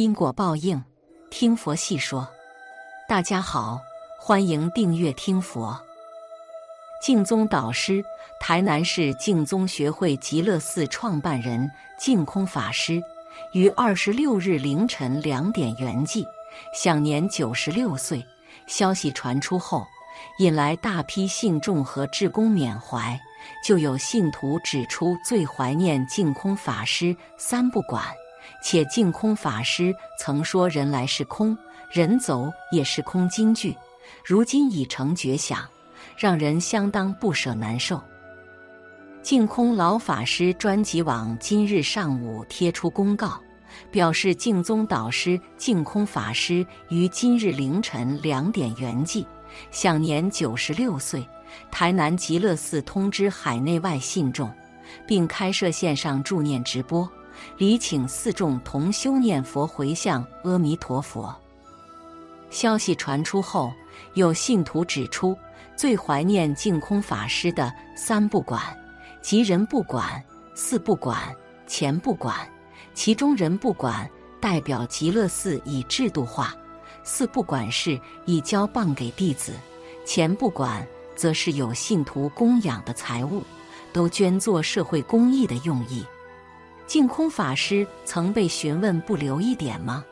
因果报应，听佛细说。大家好，欢迎订阅听佛。净宗导师，台南市净宗学会极乐寺创办人净空法师，于二十六日凌晨两点圆寂，享年九十六岁。消息传出后，引来大批信众和志工缅怀。就有信徒指出，最怀念净空法师三不管。且净空法师曾说：“人来是空，人走也是空。”金句，如今已成绝响，让人相当不舍难受。净空老法师专辑网今日上午贴出公告，表示净宗导师净空法师于今日凌晨两点圆寂，享年九十六岁。台南极乐寺通知海内外信众，并开设线上助念直播。礼请四众同修念佛回向阿弥陀佛。消息传出后，有信徒指出，最怀念净空法师的三不管，即人不管、事不管、钱不管。其中人不管代表极乐寺以制度化，四不管事以交棒给弟子，钱不管则是有信徒供养的财物，都捐作社会公益的用意。净空法师曾被询问不留一点吗？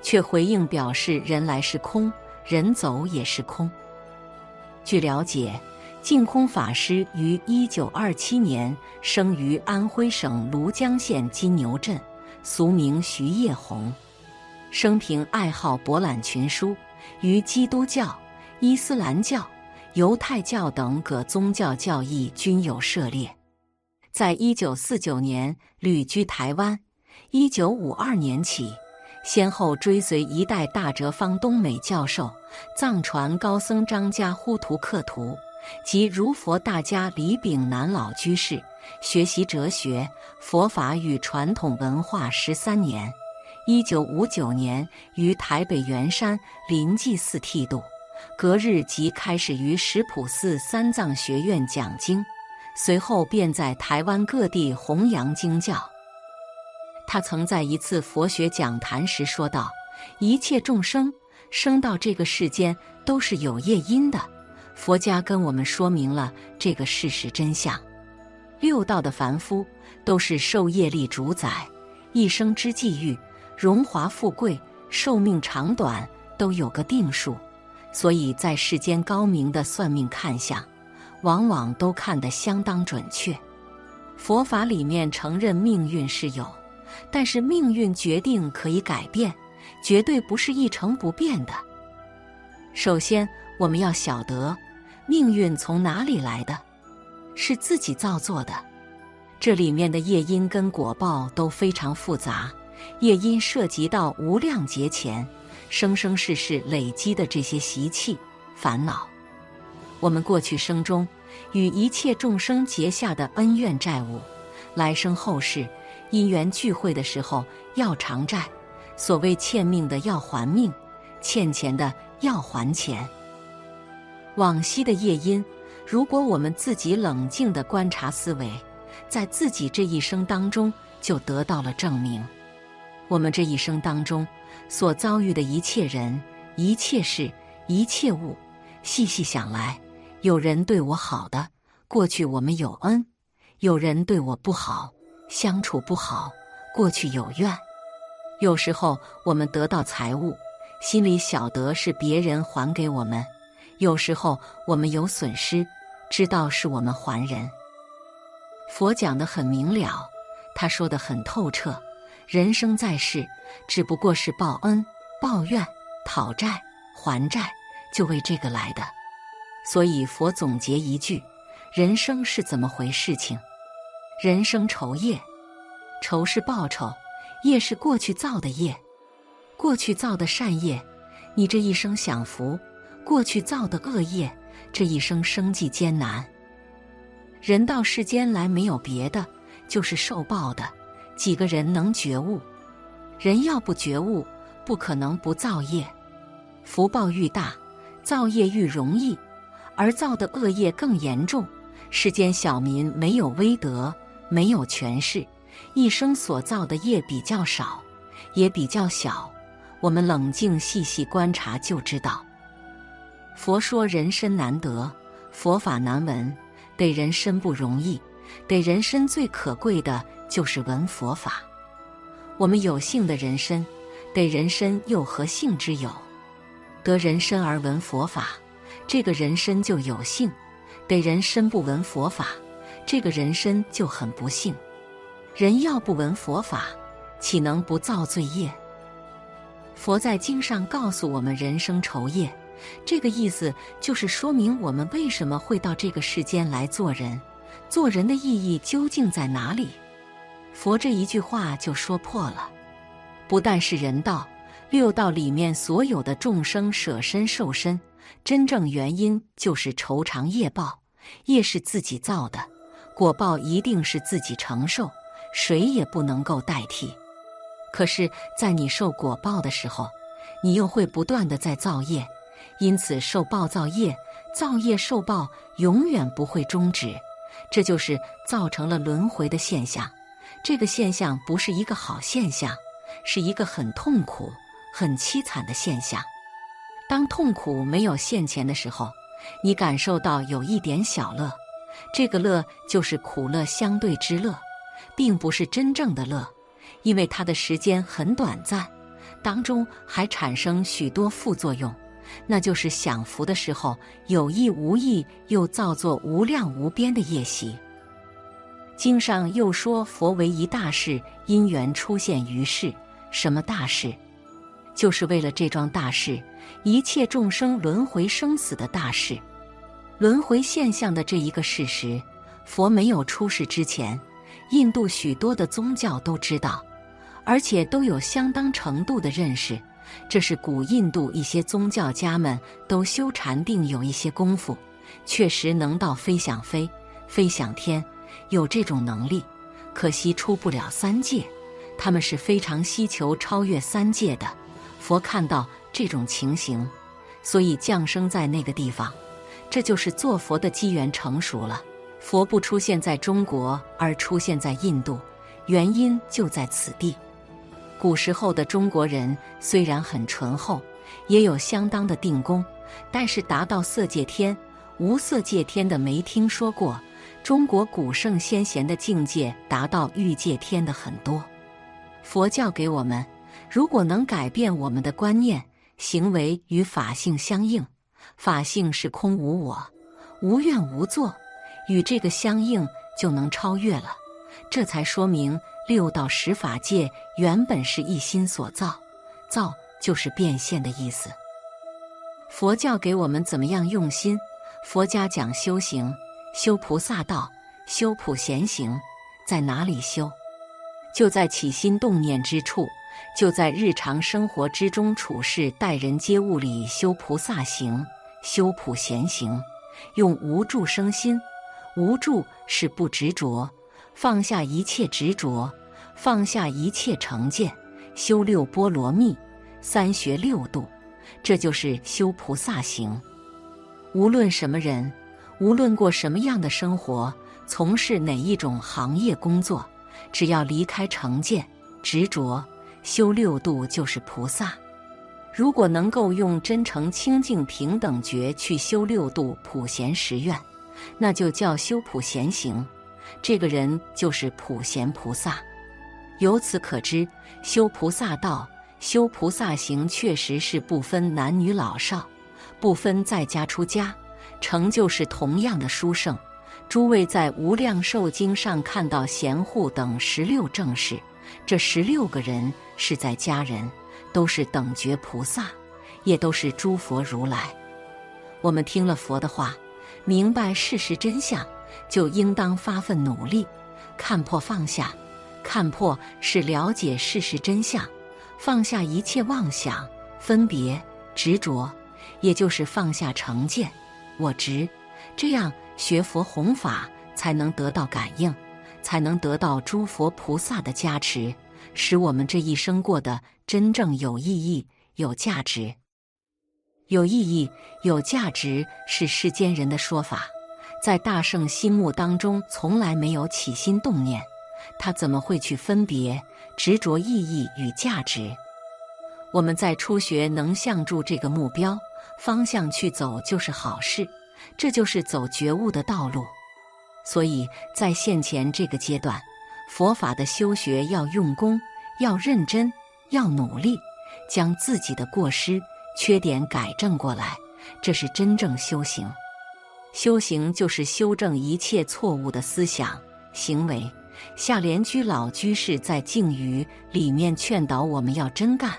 却回应表示：人来是空，人走也是空。据了解，净空法师于一九二七年生于安徽省庐江县金牛镇，俗名徐业红。生平爱好博览群书，于基督教、伊斯兰教、犹太教等各宗教教义均有涉猎。在一九四九年旅居台湾，一九五二年起，先后追随一代大哲方东美教授、藏传高僧张家呼图克图及如佛大家李炳南老居士学习哲学、佛法与传统文化十三年。一九五九年于台北圆山临济寺剃度，隔日即开始于石普寺三藏学院讲经。随后便在台湾各地弘扬经教。他曾在一次佛学讲坛时说道：“一切众生生到这个世间都是有业因的，佛家跟我们说明了这个事实真相。六道的凡夫都是受业力主宰，一生之际遇、荣华富贵、寿命长短都有个定数，所以在世间高明的算命看相。”往往都看得相当准确。佛法里面承认命运是有，但是命运决定可以改变，绝对不是一成不变的。首先，我们要晓得命运从哪里来的，是自己造作的。这里面的业因跟果报都非常复杂，业因涉及到无量劫前生生世世累积的这些习气、烦恼。我们过去生中与一切众生结下的恩怨债务，来生后世因缘聚会的时候要偿债。所谓欠命的要还命，欠钱的要还钱。往昔的业因，如果我们自己冷静的观察思维，在自己这一生当中就得到了证明。我们这一生当中所遭遇的一切人、一切事、一切物，细细想来。有人对我好的，过去我们有恩；有人对我不好，相处不好，过去有怨。有时候我们得到财物，心里晓得是别人还给我们；有时候我们有损失，知道是我们还人。佛讲的很明了，他说的很透彻。人生在世，只不过是报恩、报怨、讨债、还债，就为这个来的。所以佛总结一句：人生是怎么回事？情人生仇业，仇是报酬，业是过去造的业。过去造的善业，你这一生享福；过去造的恶业，这一生生计艰难。人到世间来，没有别的，就是受报的。几个人能觉悟？人要不觉悟，不可能不造业。福报愈大，造业愈容易。而造的恶业更严重，世间小民没有威德，没有权势，一生所造的业比较少，也比较小。我们冷静细细观察就知道。佛说人身难得，佛法难闻，得人身不容易，得人身最可贵的就是闻佛法。我们有幸的人身，得人身又何幸之有？得人身而闻佛法，这个人身就有幸；得人身不闻佛法，这个人身就很不幸。人要不闻佛法，岂能不造罪业？佛在经上告诉我们：人生愁业，这个意思就是说明我们为什么会到这个世间来做人，做人的意义究竟在哪里？佛这一句话就说破了，不但是人道，六道里面所有的众生舍身受身，真正原因就是酬偿业报，业是自己造的，果报一定是自己承受。谁也不能够代替。可是，在你受果报的时候，你又会不断的在造业，因此受报造业，造业受报，永远不会终止。这就是造成了轮回的现象。这个现象不是一个好现象，是一个很痛苦、很凄惨的现象。当痛苦没有现前的时候，你感受到有一点小乐，这个乐就是苦乐相对之乐。并不是真正的乐，因为它的时间很短暂，当中还产生许多副作用，那就是享福的时候有意无意又造作无量无边的业习。经上又说，佛为一大事，因缘出现于世。什么大事？就是为了这桩大事，一切众生轮回生死的大事，轮回现象的这一个事实。佛没有出世之前。印度许多的宗教都知道，而且都有相当程度的认识。这是古印度一些宗教家们都修禅定有一些功夫，确实能到飞想飞、飞想天，有这种能力。可惜出不了三界，他们是非常希求超越三界的。佛看到这种情形，所以降生在那个地方，这就是做佛的机缘成熟了。佛不出现在中国，而出现在印度，原因就在此地。古时候的中国人虽然很醇厚，也有相当的定功，但是达到色界天、无色界天的没听说过。中国古圣先贤的境界达到欲界天的很多。佛教给我们，如果能改变我们的观念、行为与法性相应，法性是空无我、无怨无作。与这个相应，就能超越了。这才说明六道十法界原本是一心所造，造就是变现的意思。佛教给我们怎么样用心？佛家讲修行，修菩萨道，修普贤行，在哪里修？就在起心动念之处，就在日常生活之中处事待人接物里修菩萨行，修普贤行，用无住生心。无助是不执着，放下一切执着，放下一切成见，修六波罗蜜，三学六度，这就是修菩萨行。无论什么人，无论过什么样的生活，从事哪一种行业工作，只要离开成见、执着，修六度就是菩萨。如果能够用真诚、清净、平等觉去修六度普贤十愿。那就叫修普贤行，这个人就是普贤菩萨。由此可知，修菩萨道、修菩萨行，确实是不分男女老少，不分在家出家，成就是同样的殊胜。诸位在《无量寿经》上看到贤护等十六正士，这十六个人是在家人，都是等觉菩萨，也都是诸佛如来。我们听了佛的话。明白事实真相，就应当发奋努力，看破放下。看破是了解事实真相，放下一切妄想、分别、执着，也就是放下成见、我执。这样学佛弘法，才能得到感应，才能得到诸佛菩萨的加持，使我们这一生过得真正有意义、有价值。有意义、有价值是世间人的说法，在大圣心目当中从来没有起心动念，他怎么会去分别执着意义与价值？我们在初学能向住这个目标方向去走，就是好事。这就是走觉悟的道路。所以在现前这个阶段，佛法的修学要用功，要认真，要努力，将自己的过失、缺点改正过来。这是真正修行。修行就是修正一切错误的思想、行为。下莲居老居士在静语里面劝导我们要真干，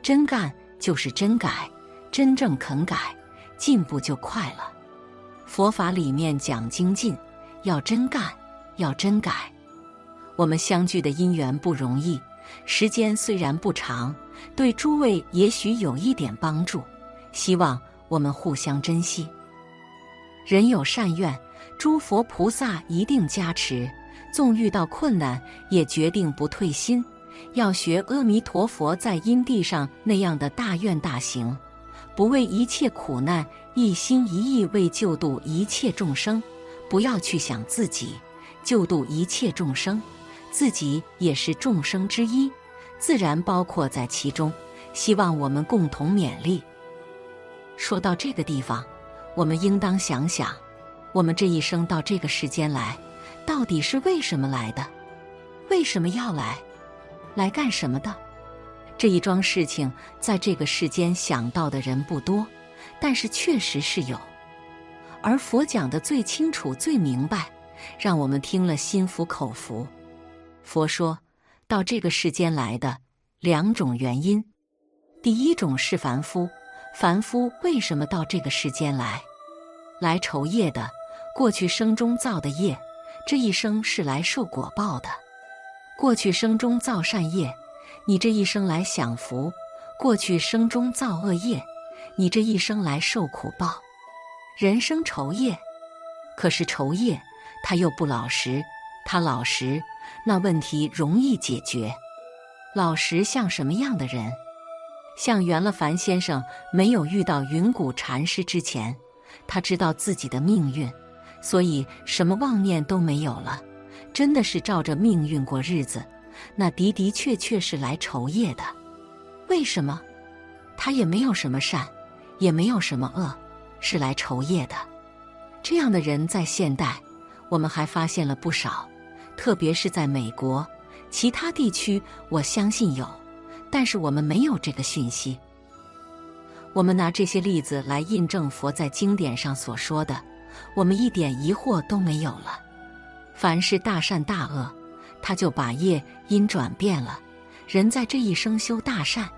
真干就是真改，真正肯改，进步就快了。佛法里面讲精进，要真干，要真改。我们相聚的因缘不容易，时间虽然不长，对诸位也许有一点帮助，希望我们互相珍惜。人有善愿，诸佛菩萨一定加持。纵遇到困难，也决定不退心，要学阿弥陀佛在因地上那样的大愿大行，不为一切苦难，一心一意为救度一切众生。不要去想自己，救度一切众生，自己也是众生之一，自然包括在其中。希望我们共同勉励。说到这个地方，我们应当想想，我们这一生到这个世间来。到底是为什么来的？为什么要来？来干什么的？这一桩事情，在这个世间想到的人不多，但是确实是有。而佛讲的最清楚、最明白，让我们听了心服口服。佛说到这个世间来的两种原因：第一种是凡夫，凡夫为什么到这个世间来？来酬业的，过去生中造的业。这一生是来受果报的，过去生中造善业，你这一生来享福；过去生中造恶业，你这一生来受苦报。人生酬业，可是酬业他又不老实，他老实，那问题容易解决。老实像什么样的人？像袁了凡先生没有遇到云谷禅师之前，他知道自己的命运。所以什么妄念都没有了，真的是照着命运过日子，那的的确确是来酬业的。为什么？他也没有什么善，也没有什么恶，是来酬业的。这样的人在现代，我们还发现了不少，特别是在美国，其他地区我相信有，但是我们没有这个讯息。我们拿这些例子来印证佛在经典上所说的。我们一点疑惑都没有了。凡是大善大恶，他就把业因转变了。人在这一生修大善，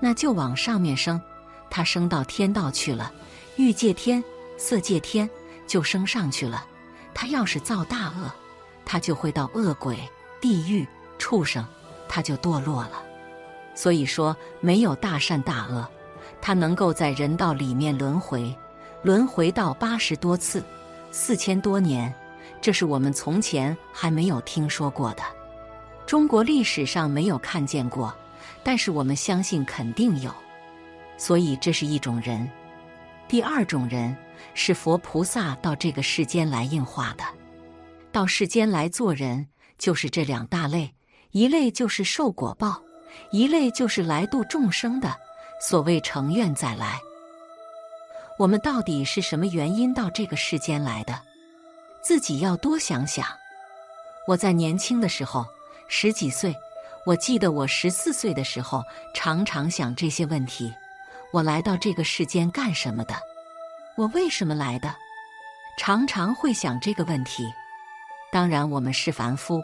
那就往上面升，他升到天道去了，欲界天、色界天就升上去了。他要是造大恶，他就会到恶鬼、地狱、畜生，他就堕落了。所以说，没有大善大恶，他能够在人道里面轮回。轮回到八十多次，四千多年，这是我们从前还没有听说过的，中国历史上没有看见过，但是我们相信肯定有，所以这是一种人。第二种人是佛菩萨到这个世间来应化的，到世间来做人，就是这两大类，一类就是受果报，一类就是来度众生的，所谓成愿再来。我们到底是什么原因到这个世间来的？自己要多想想。我在年轻的时候，十几岁，我记得我十四岁的时候，常常想这些问题：我来到这个世间干什么的？我为什么来的？常常会想这个问题。当然，我们是凡夫，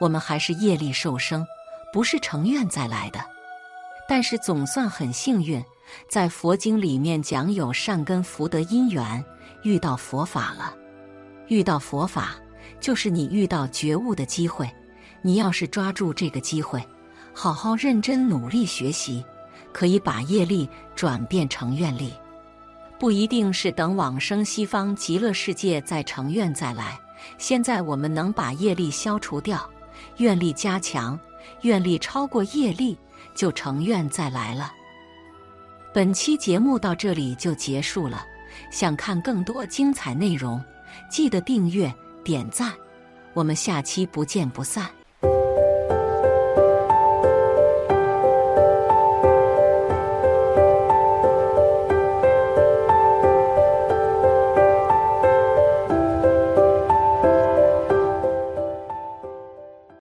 我们还是业力受生，不是成愿再来的。但是总算很幸运。在佛经里面讲有善根福德因缘，遇到佛法了。遇到佛法，就是你遇到觉悟的机会。你要是抓住这个机会，好好认真努力学习，可以把业力转变成愿力。不一定是等往生西方极乐世界再成愿再来。现在我们能把业力消除掉，愿力加强，愿力超过业力，就成愿再来了。本期节目到这里就结束了。想看更多精彩内容，记得订阅点赞。我们下期不见不散。